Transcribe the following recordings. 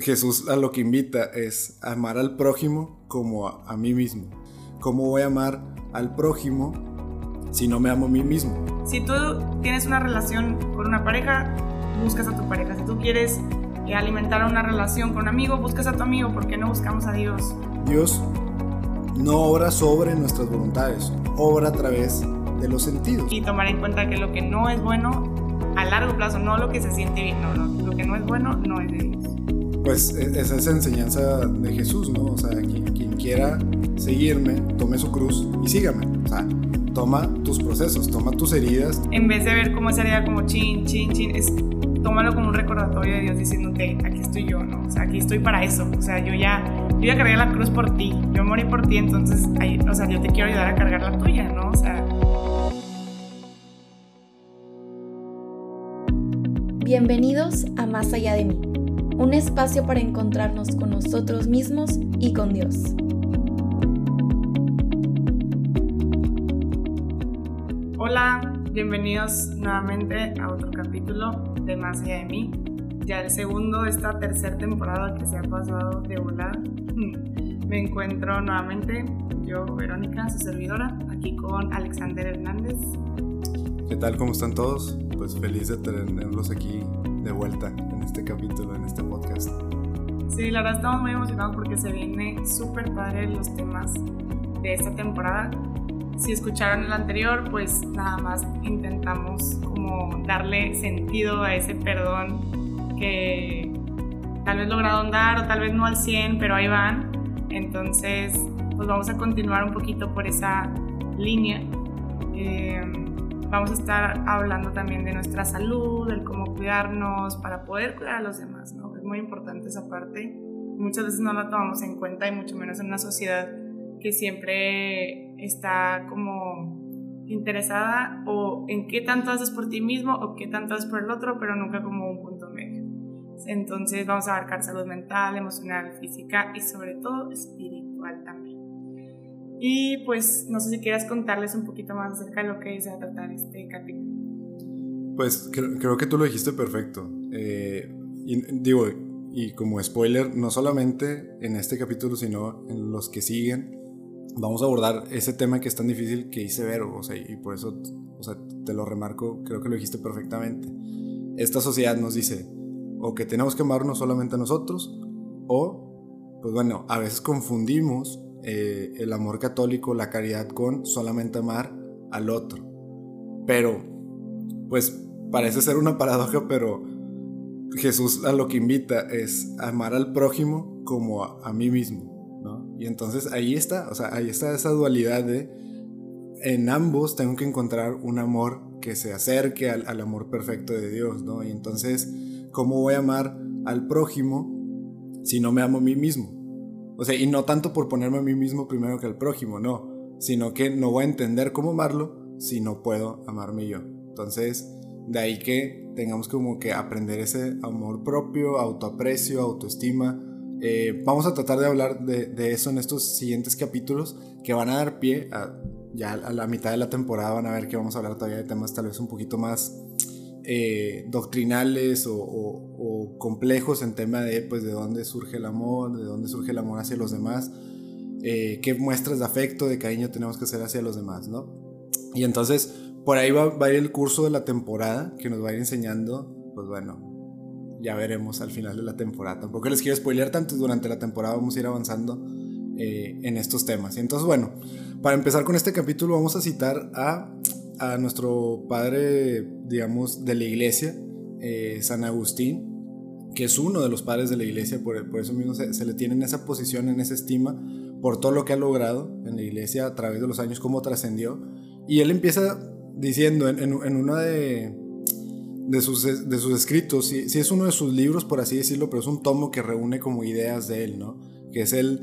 Jesús a lo que invita es amar al prójimo como a, mí mismo. ¿Cómo voy a amar al prójimo si no me amo a mí mismo? Si tú tienes una relación con una pareja, buscas a tu pareja. Si tú quieres eh, alimentar una relación con un amigo, buscas a tu amigo. ¿Por qué no buscamos a Dios? Dios no obra sobre nuestras voluntades, obra a través de los sentidos. Y tomar en cuenta que lo que no es bueno a largo plazo, no lo que se siente bien, no, no, lo que no es bueno no es de Dios pues e-, esa es enseñanza de Jesús, ¿no? O sea, quien, quiera seguirme, tome su cruz y sígame. O sea, toma tus procesos, toma tus heridas. En vez de ver como esa herida como chin, chin, chin, es tómalo como un recordatorio de Dios diciéndote, aquí estoy yo, ¿no? O sea, aquí estoy para eso. O sea, yo ya, yo ya cargué la cruz por ti, yo morí por ti, entonces, o sea, yo te quiero ayudar a cargar la tuya, ¿no? O sea... Bienvenidos a Más allá de mí un espacio para encontrarnos con nosotros mismos y con Dios. Hola, bienvenidos nuevamente a otro capítulo de Más allá de mí. Ya el segundo de esta tercera temporada que se ha pasado de volar. Me encuentro nuevamente, yo, Verónica, su servidora, aquí con Alexander Hernández. ¿Qué tal? ¿Cómo están todos? Pues feliz de tenerlos aquí de vuelta en este capítulo, en este podcast. Sí, la verdad estamos muy emocionados porque se viene súper padre los temas de esta temporada. Si escucharon el anterior, pues nada más intentamos como darle sentido a ese perdón que tal vez logrado dar o tal vez no al 100, pero ahí van. Entonces, pues vamos a continuar un poquito por esa línea. Vamos a estar hablando también de nuestra salud, del cómo cuidarnos para poder cuidar a los demás, ¿no? Es muy importante esa parte. Muchas veces no la tomamos en cuenta y mucho menos en una sociedad que siempre está como interesada o en qué tanto haces por ti mismo o qué tanto haces por el otro, pero nunca como un punto medio. Entonces vamos a abarcar salud mental, emocional, física y sobre todo espiritual también. Y pues no sé si quieras contarles un poquito más acerca de lo que se va a tratar este capítulo. Pues creo, que tú lo dijiste perfecto. Eh, y, digo, y como spoiler, no solamente en este capítulo, sino en los que siguen, vamos a abordar ese tema que es tan difícil que hice ver, o sea, y por eso, o sea, te lo remarco, creo que lo dijiste perfectamente. Esta sociedad nos dice, o que tenemos que amarnos solamente a nosotros, o, pues bueno, a veces confundimos eh, el amor católico, la caridad con solamente amar al otro. Pero, pues parece ser una paradoja, pero Jesús a lo que invita es amar al prójimo como a, mí mismo, ¿no? Y entonces ahí está, o sea, ahí está esa dualidad de en ambos tengo que encontrar un amor que se acerque al, al amor perfecto de Dios, ¿no? Y entonces, ¿cómo voy a amar al prójimo si no me amo a mí mismo? O sea, y no tanto por ponerme a mí mismo primero que al prójimo, no, sino que no voy a entender cómo amarlo si no puedo amarme yo. Entonces, de ahí que tengamos como que aprender ese amor propio, autoaprecio, autoestima. Eh, vamos a tratar de hablar de, eso en estos siguientes capítulos que van a dar pie a, ya a la mitad de la temporada van a ver que vamos a hablar todavía de temas tal vez un poquito más eh, doctrinales o, complejos en tema de, pues, de dónde surge el amor, de dónde surge el amor hacia los demás, eh, qué muestras de afecto, de cariño tenemos que hacer hacia los demás, ¿no? Y entonces, por ahí va, a ir el curso de la temporada que nos va a ir enseñando, pues bueno, ya veremos al final de la temporada. Tampoco les quiero spoilear tanto, durante la temporada vamos a ir avanzando eh, en estos temas. Y entonces, bueno, para empezar con este capítulo vamos a citar a a nuestro padre, digamos, de la iglesia, eh, San Agustín, que es uno de los padres de la iglesia, por, por eso mismo se, le tiene en esa posición, en esa estima, por todo lo que ha logrado en la iglesia a través de los años, cómo trascendió. Y él empieza diciendo en, en, uno de, de, sus, de sus escritos, si, si, es uno de sus libros, por así decirlo, pero es un tomo que reúne como ideas de él, ¿no? Que es el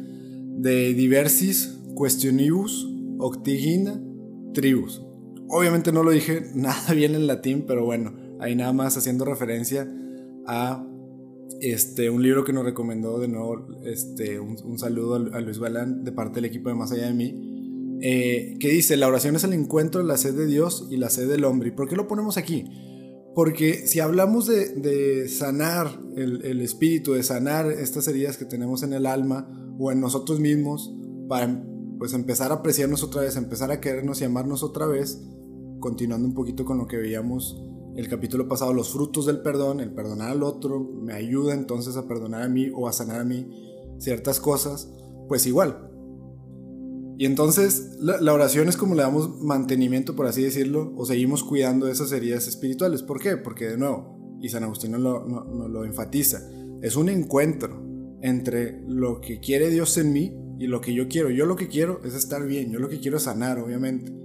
de Diversis Questionibus Octigina Tribus. Obviamente no lo dije nada bien en latín, pero bueno, ahí nada más haciendo referencia a este, un libro que nos recomendó de nuevo, este, un, saludo a Luis Galán de parte del equipo de Más Allá de mí, eh, que dice, la oración es el encuentro, la sed de Dios y la sed del hombre. ¿Y por qué lo ponemos aquí? Porque si hablamos de, sanar el, el, espíritu, de sanar estas heridas que tenemos en el alma o en nosotros mismos, para pues empezar a apreciarnos otra vez, empezar a querernos y amarnos otra vez, continuando un poquito con lo que veíamos el capítulo pasado, los frutos del perdón, el perdonar al otro, me ayuda entonces a perdonar a mí o a sanar a mí ciertas cosas, pues igual. Y entonces la, oración es como le damos mantenimiento, por así decirlo, o seguimos cuidando esas heridas espirituales. ¿Por qué? Porque de nuevo, y San Agustín nos lo, lo enfatiza, es un encuentro entre lo que quiere Dios en mí y lo que yo quiero. Yo lo que quiero es estar bien, yo lo que quiero es sanar, obviamente.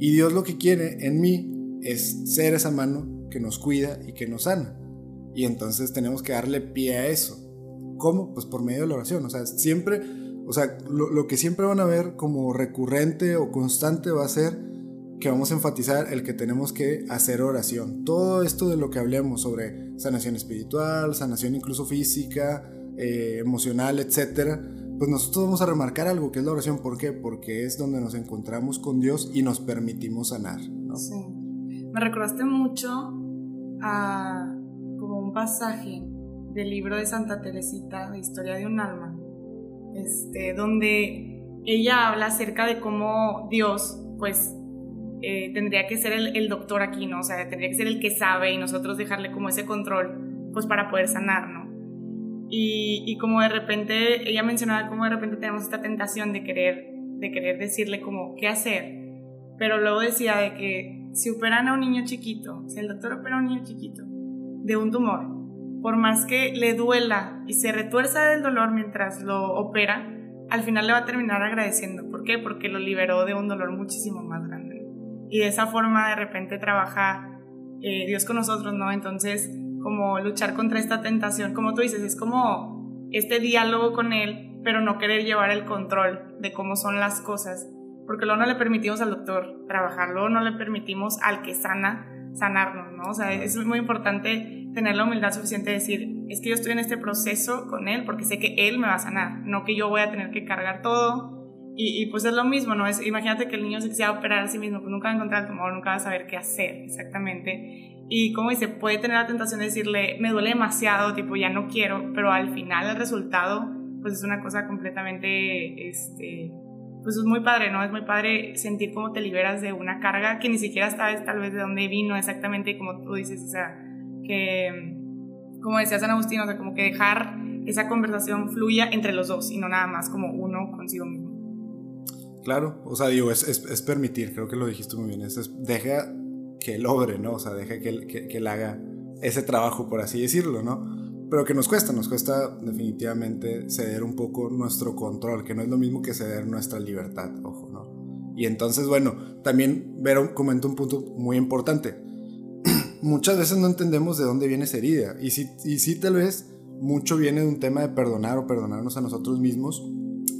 Y Dios lo que quiere en mí es ser esa mano que nos cuida y que nos sana. Y entonces tenemos que darle pie a eso. ¿Cómo? Pues por medio de la oración. O sea, siempre, o sea, lo, que siempre van a ver como recurrente o constante va a ser que vamos a enfatizar el que tenemos que hacer oración. Todo esto de lo que hablemos sobre sanación espiritual, sanación incluso física, eh, emocional, etcétera, pues nosotros vamos a remarcar algo que es la oración. ¿Por qué? Porque es donde nos encontramos con Dios y nos permitimos sanar. Sí. Me recordaste mucho a como un pasaje del libro de Santa Teresita, de Historia de un alma, este, donde ella habla acerca de cómo Dios, pues, eh, tendría que ser el, doctor aquí, ¿no? O sea, tendría que ser el que sabe y nosotros dejarle como ese control, pues, para poder sanar, ¿no? Y, como de repente, ella mencionaba cómo de repente tenemos esta tentación de querer, de querer decirle como qué hacer, pero luego decía de que si operan a un niño chiquito, si el doctor opera a un niño chiquito de un tumor, por más que le duela y se retuerza del dolor mientras lo opera, al final le va a terminar agradeciendo. ¿Por qué? Porque lo liberó de un dolor muchísimo más grande. Y de esa forma de repente trabaja eh, Dios con nosotros, ¿no? Entonces, como luchar contra esta tentación, como tú dices, es como este diálogo con Él, pero no querer llevar el control de cómo son las cosas porque luego no le permitimos al doctor trabajarlo, no le permitimos al que sana sanarnos, ¿no? O sea, es muy importante tener la humildad suficiente de decir, es que yo estoy en este proceso con él porque sé que él me va a sanar, no que yo voy a tener que cargar todo. Y, pues es lo mismo, ¿no? Es, imagínate que el niño se quisiera operar a sí mismo, pues nunca va a encontrar el tumor, nunca va a saber qué hacer exactamente. Y como dice, puede tener la tentación de decirle, me duele demasiado, tipo, ya no quiero, pero al final el resultado, pues es una cosa completamente, este, pues es muy padre, ¿no? Es muy padre sentir cómo te liberas de una carga que ni siquiera sabes tal vez de dónde vino exactamente, como tú dices, o sea, que, como decía San Agustín, o sea, como que dejar esa conversación fluya entre los dos y no nada más como uno consigo mismo. Claro, o sea, digo, es, es, permitir, creo que lo dijiste muy bien, es, deja que él obre, ¿no? O sea, deja que que, que él haga ese trabajo, por así decirlo, ¿no? pero que nos cuesta, nos cuesta definitivamente ceder un poco nuestro control, que no es lo mismo que ceder nuestra libertad, ojo, ¿no? Y entonces, bueno, también Vero comenta un punto muy importante. Muchas veces no entendemos de dónde viene esa herida, y sí, y sí tal vez mucho viene de un tema de perdonar o perdonarnos a nosotros mismos,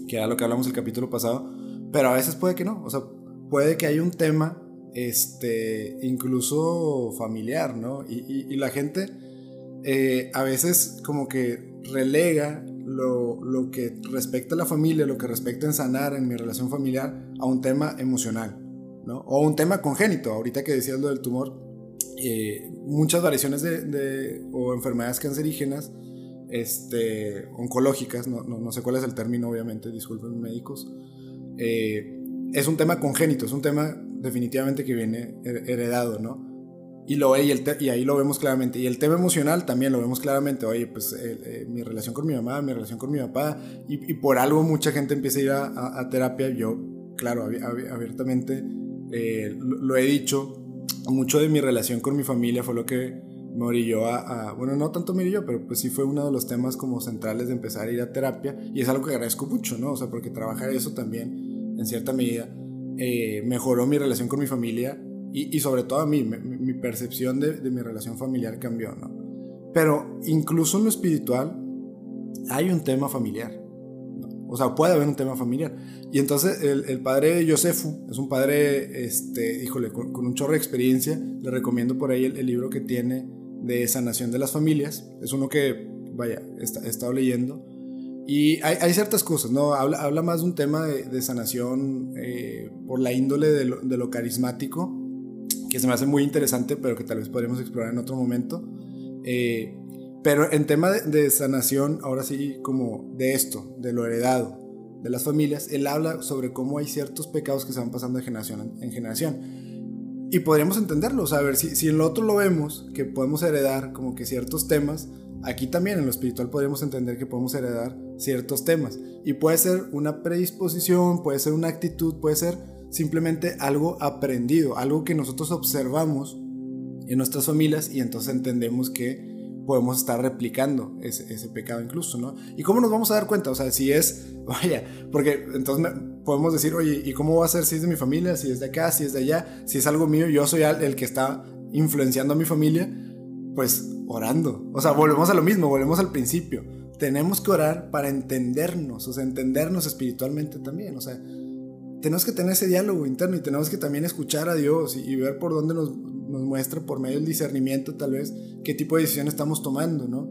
que era lo que hablamos el capítulo pasado, pero a veces puede que no, o sea, puede que haya un tema, este, incluso familiar, ¿no? y, y la gente eh, a veces como que relega lo, lo, que respecta a la familia, lo que respecta en sanar en mi relación familiar a un tema emocional, ¿no? O un tema congénito, ahorita que decías lo del tumor, eh, muchas variaciones de, o enfermedades cancerígenas, este, oncológicas, no, no, sé cuál es el término obviamente, disculpen médicos, eh, es un tema congénito, es un tema definitivamente que viene heredado, ¿no? Y, lo, y, el y ahí lo vemos claramente. Y el tema emocional también lo vemos claramente. Oye, pues eh, eh, mi relación con mi mamá, mi relación con mi papá. Y, por algo mucha gente empieza a ir a, terapia. Yo, claro, abiertamente eh, lo, he dicho. Mucho de mi relación con mi familia fue lo que me orilló a, Bueno, no tanto me orilló, pero pues sí fue uno de los temas como centrales de empezar a ir a terapia. Y es algo que agradezco mucho, ¿no? O sea, porque trabajar eso también, en cierta medida, mejoró mi relación con mi familia y, sobre todo a mí, mi, percepción de, mi relación familiar cambió, ¿no? Pero incluso en lo espiritual hay un tema familiar. O sea, puede haber un tema familiar. Y entonces el, padre Josefu es un padre, este, híjole, con, un chorro de experiencia. Le recomiendo por ahí el, libro que tiene de sanación de las familias. Es uno que, vaya, he estado leyendo. Y hay, ciertas cosas, ¿no? Habla, habla más de un tema de, sanación eh, por la índole de lo, de lo carismático que se me hace muy interesante, pero que tal vez podríamos explorar en otro momento. Eh, pero en tema de, sanación, ahora sí, como de esto, de lo heredado, de las familias, él habla sobre cómo hay ciertos pecados que se van pasando de generación en, generación. Y podríamos entenderlo, o sea, a ver, si, si en lo otro lo vemos, que podemos heredar como que ciertos temas, aquí también en lo espiritual podríamos entender que podemos heredar ciertos temas. Y puede ser una predisposición, puede ser una actitud, puede ser simplemente algo aprendido, algo que nosotros observamos en nuestras familias y entonces entendemos que podemos estar replicando ese, pecado incluso, ¿no? ¿Y cómo nos vamos a dar cuenta? O sea, si es, vaya, porque entonces podemos decir, oye, ¿y cómo va a ser si es de mi familia, si es de acá, si es de allá, si es algo mío, yo soy el que está influenciando a mi familia? Pues orando. O sea, volvemos a lo mismo, volvemos al principio. Tenemos que orar para entendernos, o sea, entendernos espiritualmente también, o sea, tenemos que tener ese diálogo interno y tenemos que también escuchar a Dios y, ver por dónde nos, nos, muestra, por medio del discernimiento tal vez, qué tipo de decisión estamos tomando, ¿no?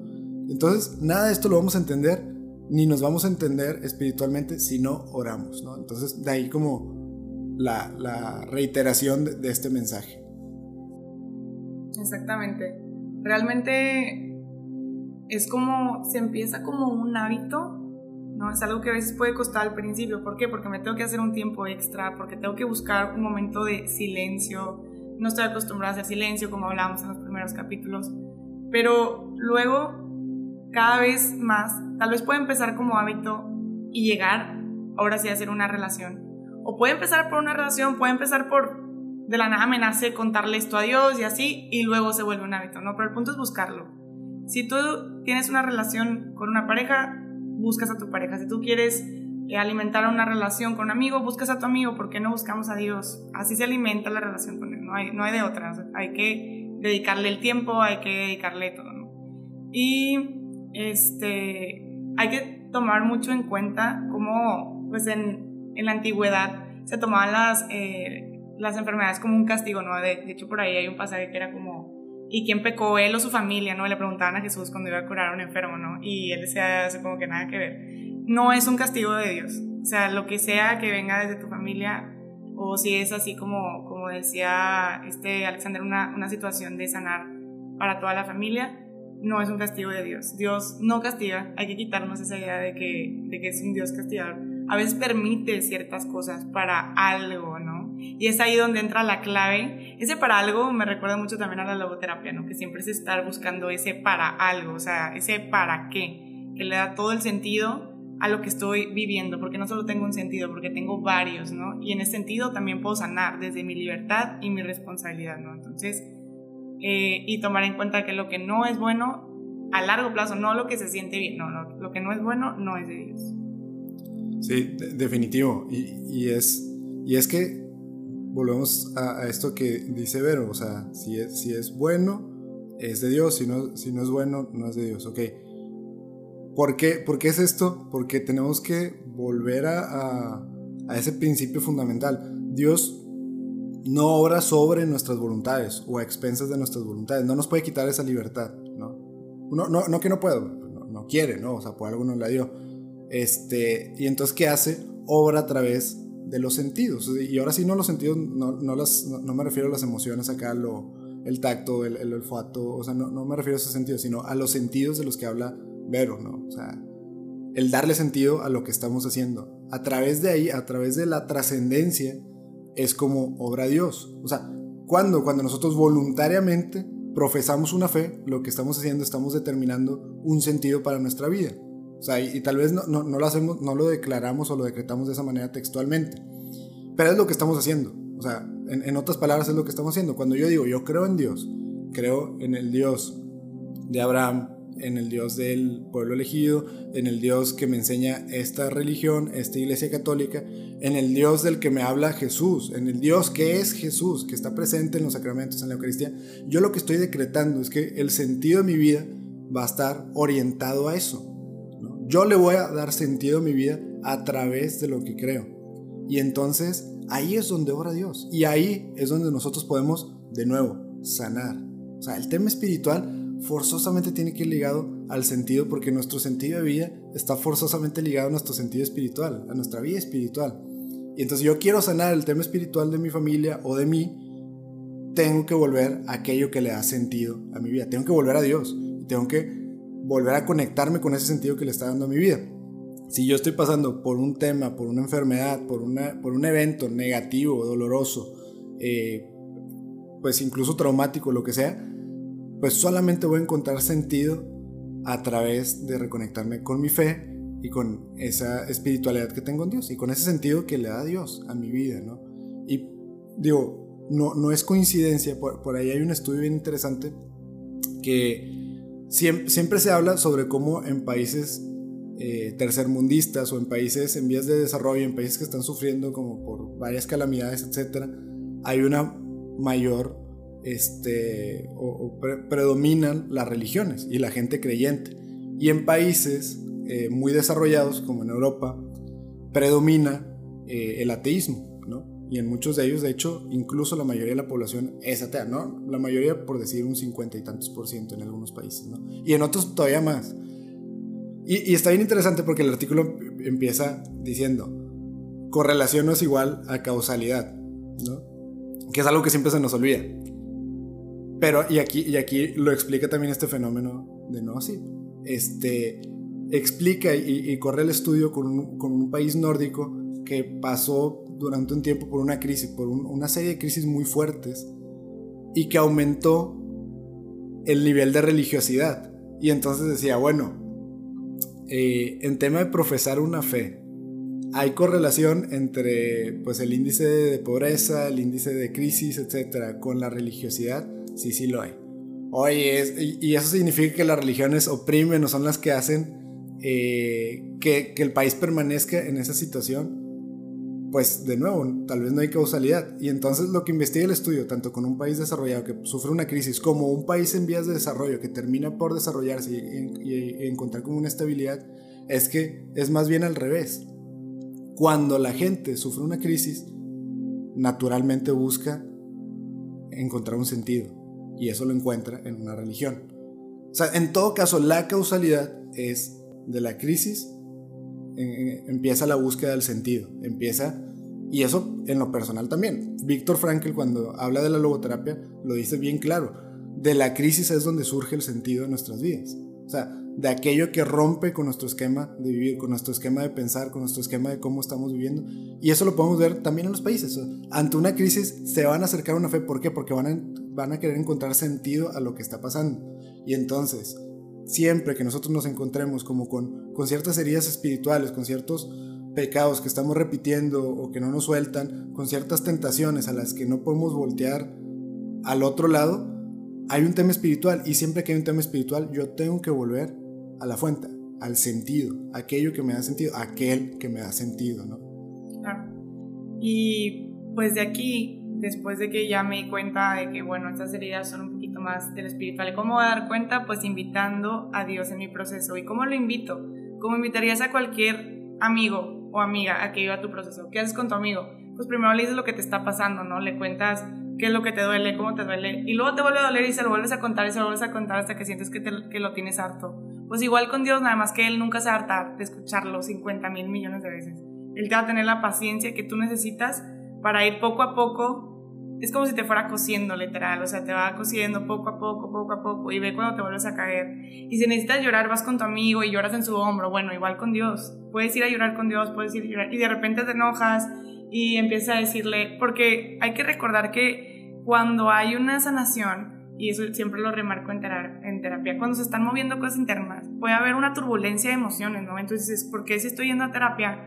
Entonces, nada de esto lo vamos a entender, ni nos vamos a entender espiritualmente si no oramos, ¿no? Entonces, de ahí como la, reiteración de este mensaje. Exactamente. Realmente es como, se empieza como un hábito ¿no? Es algo que a veces puede costar al principio. ¿Por qué? Porque me tengo que hacer un tiempo extra, porque tengo que buscar un momento de silencio. No estoy acostumbrada a hacer silencio como hablábamos en los primeros capítulos. Pero luego, cada vez más, tal vez puede empezar como hábito y llegar ahora sí a hacer una relación. O puede empezar por una relación, puede empezar por de la nada me nace contarle esto a Dios y así, y luego se vuelve un hábito, ¿no? Pero el punto es buscarlo. Si tú tienes una relación con una pareja, buscas a tu pareja. Si tú quieres eh, alimentar una relación con un amigo, buscas a tu amigo. ¿Por qué no buscamos a Dios? Así se alimenta la relación con Él. No hay, no hay de otra. hay que dedicarle el tiempo, hay que dedicarle todo. Y este, hay que tomar mucho en cuenta cómo, pues en, en la antigüedad se tomaban las, eh, las enfermedades como un castigo, ¿no? De, de hecho, por ahí hay un pasaje que era como ¿y quién pecó? Él o su familia, ¿no? Le preguntaban a Jesús cuando iba a curar a un enfermo, ¿no? Y él decía, hace como que nada que ver. No es un castigo de Dios. O sea, lo que sea que venga desde tu familia, o si es así como, como decía este Alexander, una, una situación de sanar para toda la familia, no es un castigo de Dios. Dios no castiga, hay que quitarnos esa idea de que, de que es un Dios castigador. A veces permite ciertas cosas para algo, ¿no? Y es ahí donde entra la clave. Ese para algo me recuerda mucho también a la logoterapia, ¿no? Que siempre es estar buscando ese para algo, o sea, ese para qué, que le da todo el sentido a lo que estoy viviendo, porque no solo tengo un sentido, porque tengo varios, ¿no? Y en ese sentido también puedo sanar desde mi libertad y mi responsabilidad, ¿no? Entonces, eh, y tomar en cuenta que lo que no es bueno a largo plazo, no lo que se siente bien, no, lo que no es bueno no es de Dios. Sí, definitivo. Y, y, es, y es que volvemos a, esto que dice Vero, o sea, si es, si es bueno, es de Dios, si no, si no es bueno, no es de Dios, ok. ¿Por qué, ¿Por qué es esto? Porque tenemos que volver a, a, ese principio fundamental. Dios no obra sobre nuestras voluntades o a expensas de nuestras voluntades, no nos puede quitar esa libertad, ¿no? No, no, no que no pueda, no, no, quiere, ¿no? O sea, por algo nos la dio. Este, y entonces, ¿qué hace? Obra a través de los sentidos. Y ahora sí, no los sentidos, no, no, las, no, me refiero a las emociones acá, lo, el tacto, el, olfato, o sea, no, no me refiero a esos sentidos, sino a los sentidos de los que habla Vero, ¿no? O sea, el darle sentido a lo que estamos haciendo. A través de ahí, a través de la trascendencia, es como obra Dios. O sea, cuando, cuando nosotros voluntariamente profesamos una fe, lo que estamos haciendo, estamos determinando un sentido para nuestra vida. O sea, y, tal vez no, no, lo hacemos, no lo declaramos o lo decretamos de esa manera textualmente. Pero es lo que estamos haciendo. O sea, en, en, otras palabras es lo que estamos haciendo. Cuando yo digo, yo creo en Dios, creo en el Dios de Abraham, en el Dios del pueblo elegido, en el Dios que me enseña esta religión, esta iglesia católica, en el Dios del que me habla Jesús, en el Dios que es Jesús, que está presente en los sacramentos, en la Eucaristía. Yo lo que estoy decretando es que el sentido de mi vida va a estar orientado a eso. Yo le voy a dar sentido a mi vida a través de lo que creo. Y entonces ahí es donde obra Dios. Y ahí es donde nosotros podemos, de nuevo, sanar. O sea, el tema espiritual forzosamente tiene que ir ligado al sentido porque nuestro sentido de vida está forzosamente ligado a nuestro sentido espiritual, a nuestra vida espiritual. Y entonces yo quiero sanar el tema espiritual de mi familia o de mí, tengo que volver a aquello que le da sentido a mi vida. Tengo que volver a Dios. Tengo que volver a conectarme con ese sentido que le está dando a mi vida. Si yo estoy pasando por un tema, por una enfermedad, por, una, por un evento negativo, doloroso, eh, pues incluso traumático, lo que sea, pues solamente voy a encontrar sentido a través de reconectarme con mi fe y con esa espiritualidad que tengo en Dios y con ese sentido que le da Dios a mi vida, ¿no? Y digo, no, no es coincidencia, por, ahí hay un estudio bien interesante que siempre, siempre se habla sobre cómo en países eh, tercermundistas o en países en vías de desarrollo, en países que están sufriendo como por varias calamidades, etcétera, hay una mayor este, o, predominan las religiones y la gente creyente. Y en países eh, muy desarrollados, como en Europa, predomina eh, el ateísmo. Y en muchos de ellos, de hecho, incluso la mayoría de la población es atea, ¿no? La mayoría, por decir, un cincuenta y tantos por ciento en algunos países, ¿no? Y en otros todavía más. Y, y está bien interesante porque el artículo empieza diciendo, correlación no es igual a causalidad, ¿no? Que es algo que siempre se nos olvida. Pero, y aquí, y aquí lo explica también este fenómeno de no así. Este, explica y, corre el estudio con un, país nórdico que pasó durante un tiempo por una crisis, por una serie de crisis muy fuertes y que aumentó el nivel de religiosidad. Y entonces decía, bueno, eh, en tema de profesar una fe, hay correlación entre pues, el índice de pobreza, el índice de crisis, etcétera, con la religiosidad. Sí, sí lo hay. Oye, y, eso significa que las religiones oprimen o son las que hacen eh, que, el país permanezca en esa situación. Pues de nuevo, tal vez no hay causalidad. Y entonces lo que investiga el estudio, tanto con un país desarrollado que sufre una crisis, como un país en vías de desarrollo que termina por desarrollarse y, y encontrar como una estabilidad, es que es más bien al revés. Cuando la gente sufre una crisis, naturalmente busca encontrar un sentido y eso lo encuentra en una religión. O sea, en todo caso, la causalidad es de la crisis, empieza la búsqueda del sentido, empieza, y eso en lo personal también. Víctor Frankl cuando habla de la logoterapia lo dice bien claro, de la crisis es donde surge el sentido de nuestras vidas. O sea, de aquello que rompe con nuestro esquema de vivir, con nuestro esquema de pensar, con nuestro esquema de cómo estamos viviendo. Y eso lo podemos ver también en los países. ante una crisis se van a acercar a una fe. ¿Por qué? Porque van a, van a querer encontrar sentido a lo que está pasando. Y entonces, siempre que nosotros nos encontremos como con, con ciertas heridas espirituales, con ciertos pecados que estamos repitiendo o que no nos sueltan, con ciertas tentaciones a las que no podemos voltear al otro lado, hay un tema espiritual y siempre que hay un tema espiritual yo tengo que volver a la fuente, al sentido, aquello que me da sentido, aquel que me da sentido, ¿no? Y pues de aquí, después de que ya me di cuenta de que, bueno, estas heridas son un poquito más del espiritual, ¿y cómo voy a dar cuenta? Pues invitando a Dios en mi proceso. ¿Y cómo lo invito? ¿Cómo invitarías a cualquier amigo o amiga a que viva tu proceso? ¿Qué haces con tu amigo? Pues primero le dices lo que te está pasando, ¿no? Le cuentas qué es lo que te duele, cómo te duele, y luego te vuelve a doler y se lo vuelves a contar y se lo vuelves a contar hasta que sientes que, que lo tienes harto. Pues igual con Dios, nada más que Él nunca se va a hartar de escucharlo 50 mil millones de veces. Él te va a tener la paciencia que tú necesitas para ir poco a poco. Es como si te fuera cosiendo, literal. O sea, te va cosiendo poco a poco, poco a poco. Y ve cuando te vuelves a caer. Y si necesitas llorar, vas con tu amigo y lloras en su hombro. Bueno, igual con Dios. Puedes ir a llorar con Dios, puedes ir a llorar. Y de repente te enojas y empiezas a decirle. Porque hay que recordar que cuando hay una sanación, y eso siempre lo remarco en, terapia, cuando se están moviendo cosas internas, puede haber una turbulencia de emociones, ¿no? Entonces, ¿por qué si estoy yendo a terapia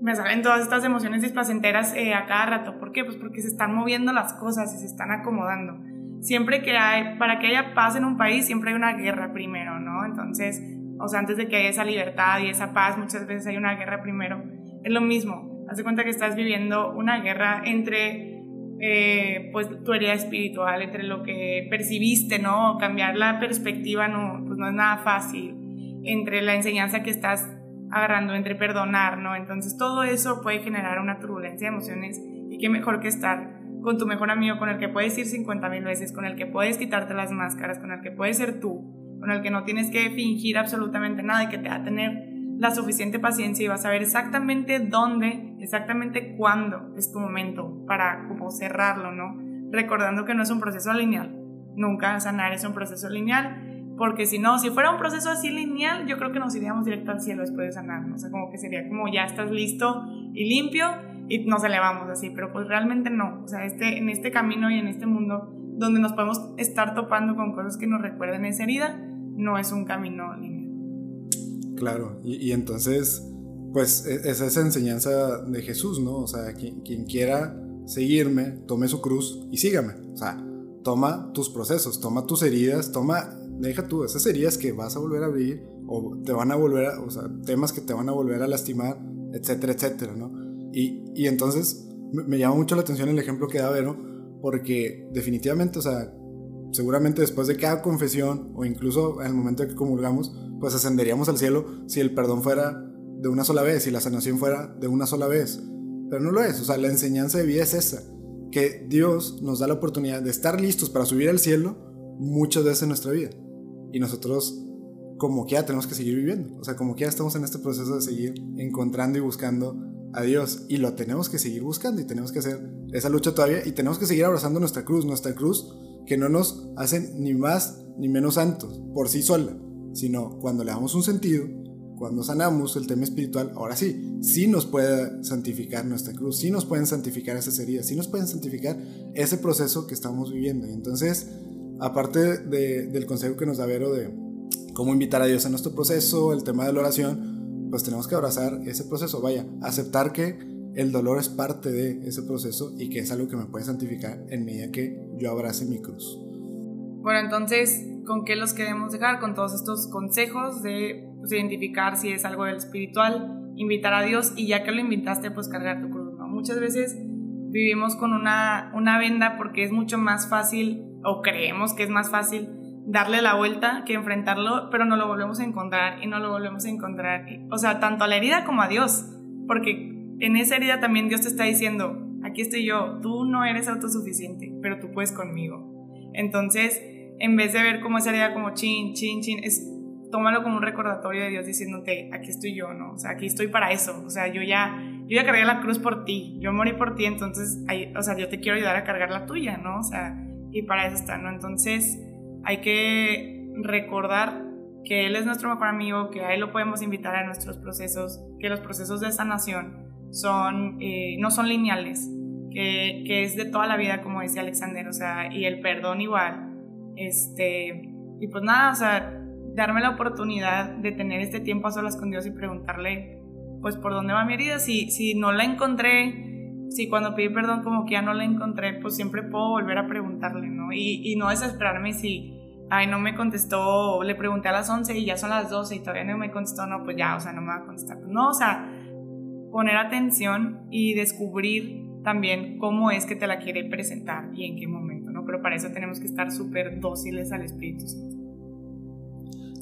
me salen todas estas emociones displacenteras eh, a cada rato? ¿Por qué? Pues porque se están moviendo las cosas y se están acomodando. Siempre que hay, para que haya paz en un país, siempre hay una guerra primero, ¿no? Entonces, o sea, antes de que haya esa libertad y esa paz, muchas veces hay una guerra primero. Es lo mismo. Haz de cuenta que estás viviendo una guerra entre eh, pues tu herida espiritual, entre lo que percibiste, ¿no? Cambiar la perspectiva no, pues no es nada fácil, entre la enseñanza que estás agarrando, entre perdonar, ¿no? Entonces todo eso puede generar una turbulencia de emociones y qué mejor que estar con tu mejor amigo, con el que puedes ir 50 mil veces, con el que puedes quitarte las máscaras, con el que puedes ser tú, con el que no tienes que fingir absolutamente nada y que te va a tener la suficiente paciencia y vas a ver exactamente dónde, exactamente cuándo es tu momento para como cerrarlo, ¿no? recordando que no es un proceso lineal. Nunca sanar es un proceso lineal, porque si no, si fuera un proceso así lineal, yo creo que nos iríamos directo al cielo después de sanar, o sea, como que sería como ya estás listo y limpio y nos elevamos así, pero pues realmente no, o sea, este, en este camino y en este mundo donde nos podemos estar topando con cosas que nos recuerden esa herida, no es un camino lineal. Claro, y, entonces, pues e, es esa enseñanza de Jesús, ¿no? O sea, quien, quien quiera seguirme, tome su cruz y sígame. O sea, toma tus procesos, toma tus heridas, toma, deja tú esas heridas que vas a volver a abrir o te van a volver a, o sea, temas que te van a volver a lastimar, etcétera, etcétera, ¿no? Y, y entonces me, llama mucho la atención el ejemplo que da Vero, porque definitivamente, o sea, seguramente después de cada confesión o incluso en el momento en que comulgamos, pues ascenderíamos al cielo si el perdón fuera de una sola vez y la sanación fuera de una sola vez. Pero no lo es, o sea, la enseñanza de vida es esa, que Dios nos da la oportunidad de estar listos para subir al cielo muchas veces en nuestra vida. Y nosotros como que ya tenemos que seguir viviendo, o sea, como que ya estamos en este proceso de seguir encontrando y buscando a Dios y lo tenemos que seguir buscando y tenemos que hacer esa lucha todavía y tenemos que seguir abrazando nuestra cruz, nuestra cruz que no nos hace ni más ni menos santos por sí sola, sino cuando le damos un sentido, cuando sanamos el tema espiritual, ahora sí, sí nos puede santificar nuestra cruz, sí nos pueden santificar esas heridas, sí nos pueden santificar ese proceso que estamos viviendo. Y entonces, aparte del consejo que nos da Vero de cómo invitar a Dios a nuestro proceso, el tema de la oración, pues tenemos que abrazar ese proceso, vaya, aceptar que el dolor es parte de ese proceso y que es algo que me puede santificar en medida que yo abrace mi cruz. Bueno, entonces, ¿con qué los queremos dejar? Con todos estos consejos de pues, identificar si es algo del espiritual, invitar a Dios y ya que lo invitaste, pues cargar tu cruz. Muchas veces vivimos con una, una venda porque es mucho más fácil, o creemos que es más fácil, darle la vuelta que enfrentarlo, pero no lo volvemos a encontrar y no lo volvemos a encontrar. O sea, tanto a la herida como a Dios, porque en esa herida también Dios te está diciendo, aquí estoy yo, tú no eres autosuficiente, pero tú puedes conmigo. Entonces, en vez de ver como esa herida como chin, chin, chin, es tómalo como un recordatorio de Dios diciéndote, aquí estoy yo, ¿no? O sea, aquí estoy para eso. O sea, yo ya, yo ya cargué la cruz por ti, yo morí por ti, entonces, o sea, yo te quiero ayudar a cargar la tuya, ¿no? O sea, y para eso está, ¿no? Entonces, hay que recordar que Él es nuestro mejor amigo, que a Él lo podemos invitar a nuestros procesos, que los procesos de sanación son, eh, no son lineales, que, que, es de toda la vida, como decía Alexander, o sea, y el perdón igual. Este, y pues nada, o sea, darme la oportunidad de tener este tiempo a solas con Dios y preguntarle, pues, por dónde va mi herida. Si, si no la encontré, si cuando pedí perdón como que ya no la encontré, pues siempre puedo volver a preguntarle, ¿no? Y, y no desesperarme si ay, no me contestó, le pregunté a las 11 y ya son las 12 y todavía no me contestó, no, pues ya, o sea, no me va a contestar. No, o sea, poner atención y descubrir también cómo es que te la quiere presentar y en qué momento, ¿no? Pero para eso tenemos que estar súper dóciles al Espíritu Santo.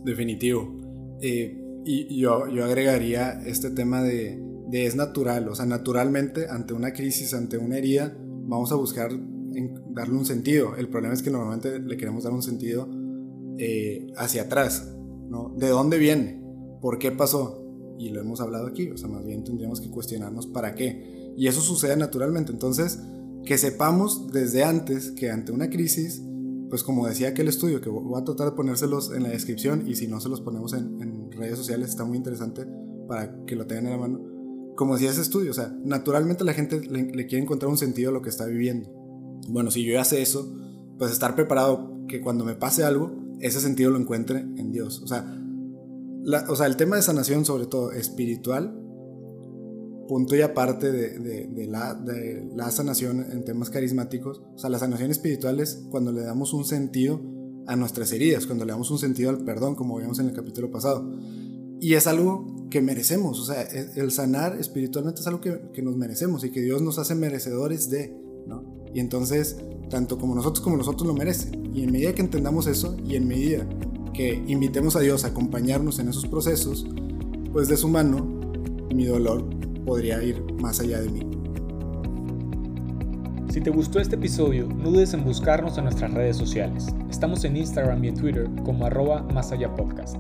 Definitivo. Eh, y yo, yo agregaría este tema de, es natural, o sea, naturalmente ante una crisis, ante una herida, vamos a buscar darle un sentido. El problema es que normalmente le queremos dar un sentido eh, hacia atrás, ¿no? ¿De dónde viene? ¿Por qué pasó? Y lo hemos hablado aquí, o sea, más bien tendríamos que cuestionarnos para qué. Y eso sucede naturalmente. Entonces, que sepamos desde antes que ante una crisis, pues como decía aquel estudio, que voy a tratar de ponérselos en la descripción y si no se los ponemos en, redes sociales, está muy interesante para que lo tengan en la mano. Como decía ese estudio, o sea, naturalmente la gente le, quiere encontrar un sentido a lo que está viviendo. Bueno, si yo ya sé eso, pues estar preparado que cuando me pase algo, ese sentido lo encuentre en Dios. O sea, o sea el tema de sanación, sobre todo espiritual, punto y aparte de, la, de la sanación en temas carismáticos, o sea, la sanación espiritual es cuando le damos un sentido a nuestras heridas, cuando le damos un sentido al perdón, como vimos en el capítulo pasado. Y es algo que merecemos, o sea, el sanar espiritualmente es algo que, nos merecemos y que Dios nos hace merecedores de, ¿no? Y entonces, tanto como nosotros como nosotros lo merecen. Y en medida que entendamos eso y en medida que invitemos a Dios a acompañarnos en esos procesos, pues de su mano mi dolor podría ir más allá de mí. Si te gustó este episodio, no dudes en buscarnos en nuestras redes sociales. Estamos en Instagram y Twitter como arroba más allá podcast.